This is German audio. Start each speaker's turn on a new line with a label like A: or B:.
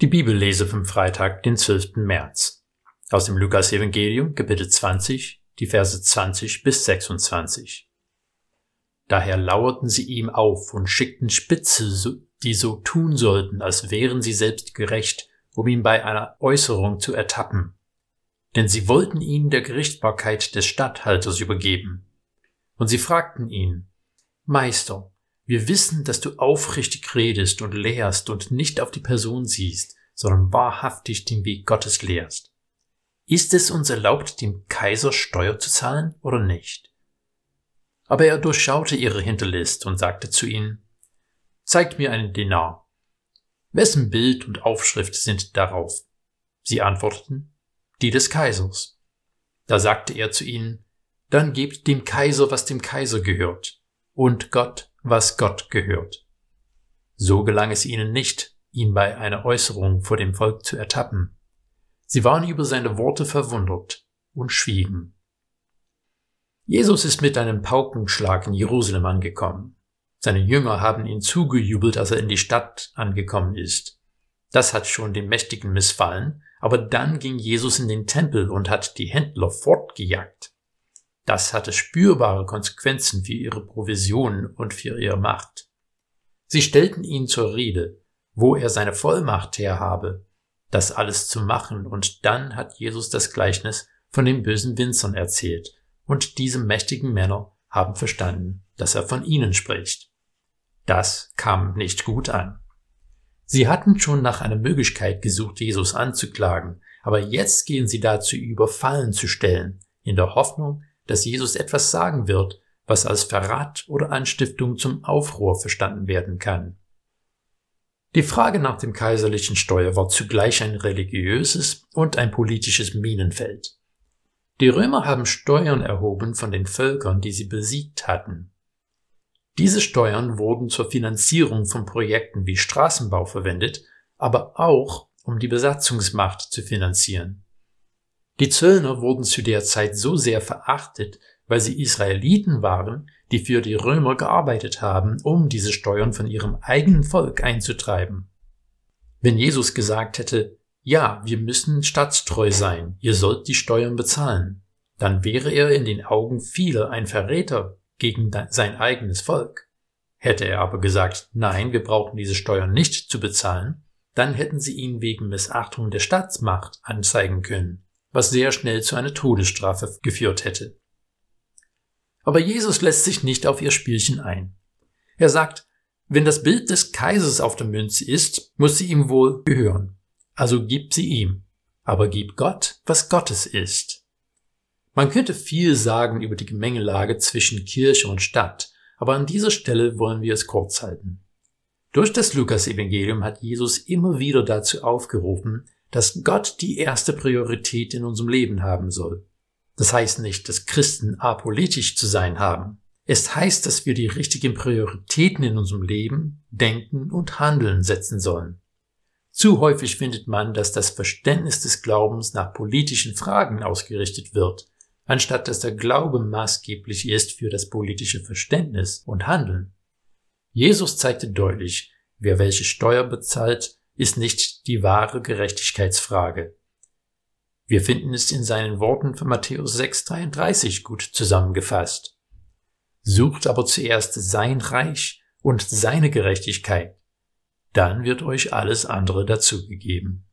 A: Die Bibellese vom Freitag, den 12. März. Aus dem Lukas-Evangelium, Kapitel 20, die Verse 20 bis 26. Daher lauerten sie ihm auf und schickten Spitze, die so tun sollten, als wären sie selbst gerecht, um ihn bei einer Äußerung zu ertappen. Denn sie wollten ihn der Gerichtsbarkeit des Statthalters übergeben. Und sie fragten ihn, Meister, wir wissen, dass du aufrichtig redest und lehrst und nicht auf die Person siehst, sondern wahrhaftig den Weg Gottes lehrst. Ist es uns erlaubt, dem Kaiser Steuer zu zahlen oder nicht? Aber er durchschaute ihre Hinterlist und sagte zu ihnen, Zeigt mir einen Denar. Wessen Bild und Aufschrift sind darauf? Sie antworteten, die des Kaisers. Da sagte er zu ihnen, dann gebt dem Kaiser, was dem Kaiser gehört, und Gott, was Gott gehört. So gelang es ihnen nicht, ihn bei einer Äußerung vor dem Volk zu ertappen. Sie waren über seine Worte verwundert und schwiegen. Jesus ist mit einem Paukenschlag in Jerusalem angekommen. Seine Jünger haben ihn zugejubelt, als er in die Stadt angekommen ist. Das hat schon den Mächtigen missfallen, aber dann ging Jesus in den Tempel und hat die Händler fortgejagt. Das hatte spürbare Konsequenzen für ihre Provisionen und für ihre Macht. Sie stellten ihn zur Rede, wo er seine Vollmacht her habe, das alles zu machen, und dann hat Jesus das Gleichnis von den bösen Winzern erzählt, und diese mächtigen Männer haben verstanden, dass er von ihnen spricht. Das kam nicht gut an. Sie hatten schon nach einer Möglichkeit gesucht, Jesus anzuklagen, aber jetzt gehen sie dazu über, Fallen zu stellen, in der Hoffnung, dass Jesus etwas sagen wird, was als Verrat oder Anstiftung zum Aufruhr verstanden werden kann. Die Frage nach dem kaiserlichen Steuer war zugleich ein religiöses und ein politisches Minenfeld. Die Römer haben Steuern erhoben von den Völkern, die sie besiegt hatten. Diese Steuern wurden zur Finanzierung von Projekten wie Straßenbau verwendet, aber auch um die Besatzungsmacht zu finanzieren. Die Zöllner wurden zu der Zeit so sehr verachtet, weil sie Israeliten waren, die für die Römer gearbeitet haben, um diese Steuern von ihrem eigenen Volk einzutreiben. Wenn Jesus gesagt hätte, ja, wir müssen staatstreu sein, ihr sollt die Steuern bezahlen, dann wäre er in den Augen vieler ein Verräter gegen sein eigenes Volk. Hätte er aber gesagt, nein, wir brauchen diese Steuern nicht zu bezahlen, dann hätten sie ihn wegen Missachtung der Staatsmacht anzeigen können was sehr schnell zu einer Todesstrafe geführt hätte. Aber Jesus lässt sich nicht auf ihr Spielchen ein. Er sagt, wenn das Bild des Kaisers auf der Münze ist, muss sie ihm wohl gehören. Also gib sie ihm. Aber gib Gott, was Gottes ist. Man könnte viel sagen über die Gemengelage zwischen Kirche und Stadt, aber an dieser Stelle wollen wir es kurz halten. Durch das Lukas-Evangelium hat Jesus immer wieder dazu aufgerufen, dass Gott die erste Priorität in unserem Leben haben soll. Das heißt nicht, dass Christen apolitisch zu sein haben. Es heißt, dass wir die richtigen Prioritäten in unserem Leben, Denken und Handeln setzen sollen. Zu häufig findet man, dass das Verständnis des Glaubens nach politischen Fragen ausgerichtet wird, anstatt dass der Glaube maßgeblich ist für das politische Verständnis und Handeln. Jesus zeigte deutlich, wer welche Steuer bezahlt, ist nicht die wahre Gerechtigkeitsfrage. Wir finden es in seinen Worten von Matthäus 6,33 gut zusammengefasst. Sucht aber zuerst sein Reich und seine Gerechtigkeit, dann wird euch alles andere dazugegeben.